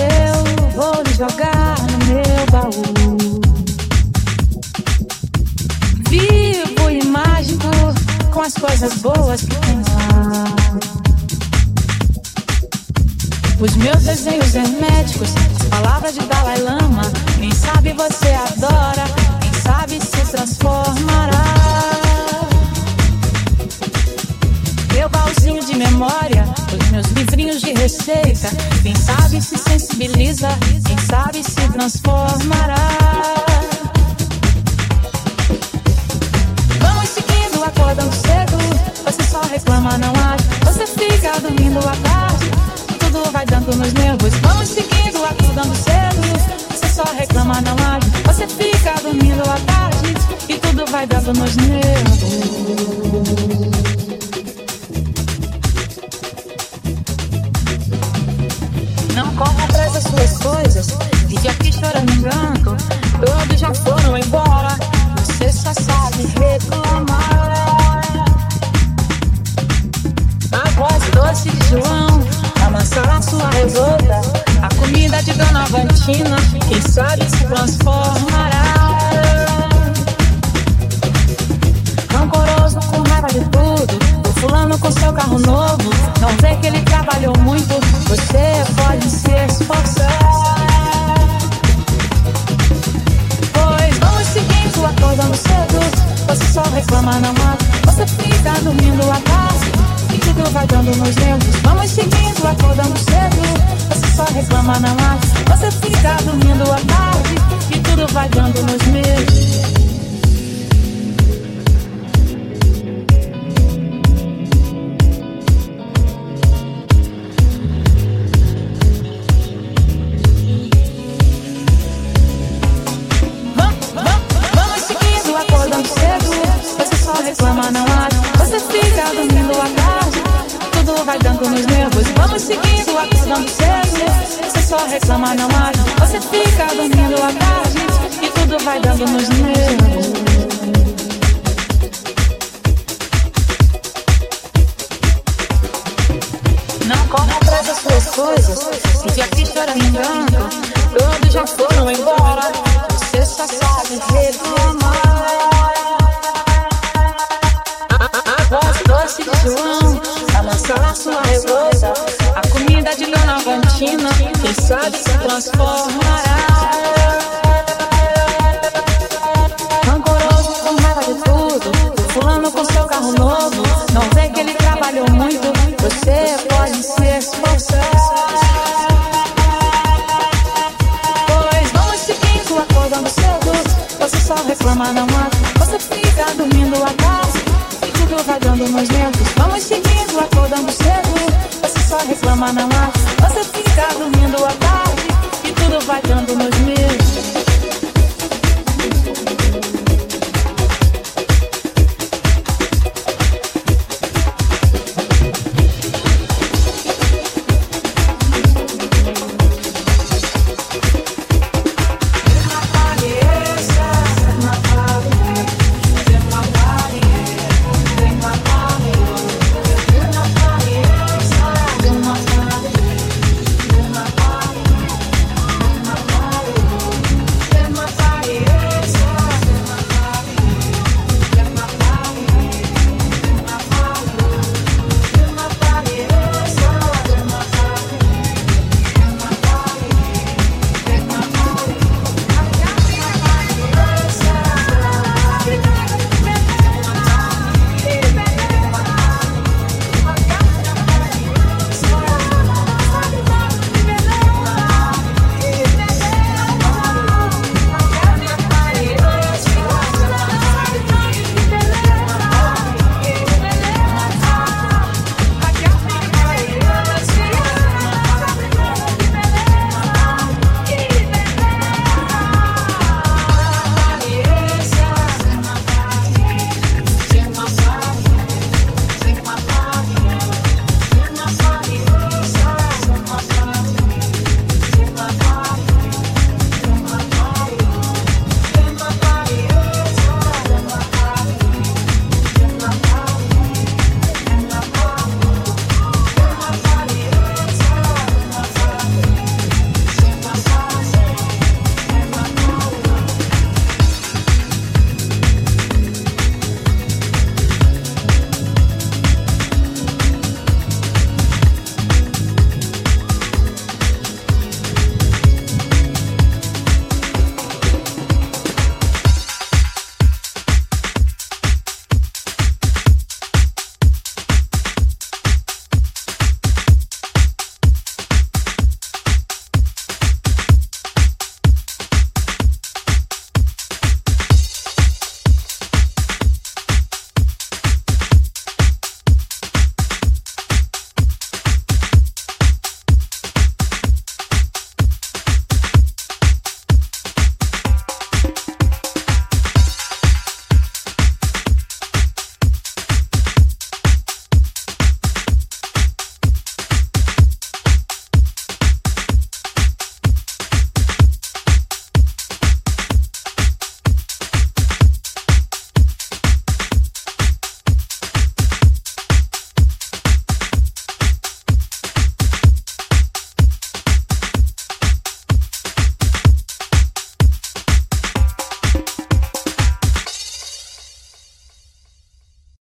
Eu vou lhe jogar no meu baú. Vivo e mágico com as coisas boas que tem lá. Os meus desenhos herméticos, palavras de Dalai Lama. Quem sabe você adora, quem sabe se transformará. Meu baúzinho de memória meus livrinhos de receita. Quem sabe se sensibiliza, quem sabe se transformará. Vamos seguindo, acordando cedo. Você só reclama, não age. Você fica dormindo à tarde. Tudo vai dando nos nervos. Vamos seguindo, acordando cedo. Você só reclama, não age. Você fica dormindo à tarde. E tudo vai dando nos nervos. Doce de João amansará a sua revolta. A comida de Dona Vantina, quem sabe se transformará. Rancoroso com raiva de tudo. O fulano com seu carro novo. Não vê que ele trabalhou muito. Você pode se esforçar. Pois vamos seguindo, acordando cedo. Você só reclama, não há. Você fica dormindo à tarde. Tudo vai dando nos nervos. Vamos seguindo, acordando cedo. Você só reclama, não há. Você fica dormindo à tarde. E tudo vai dando nos nervos. Vamos, vamos, vamos vai dando nos nervos. Vamos seguindo, acordando cedo. Você só reclama, não age. Você fica dormindo à tarde. E tudo vai dando nos nervos. Quem sabe se transformará. Rancoroso com raiva de tudo. Fulano com seu carro novo. Não vê que ele trabalhou muito. Você pode se esforçar. Pois vamos seguindo, acordando cedo. Você só reclama, não há. Você fica dormindo à tarde. E tudo vai dando nos nervos. Vamos seguindo, acordando cedo. Reclama, não há. Você fica dormindo à tarde. E tudo vai dando nos nervos.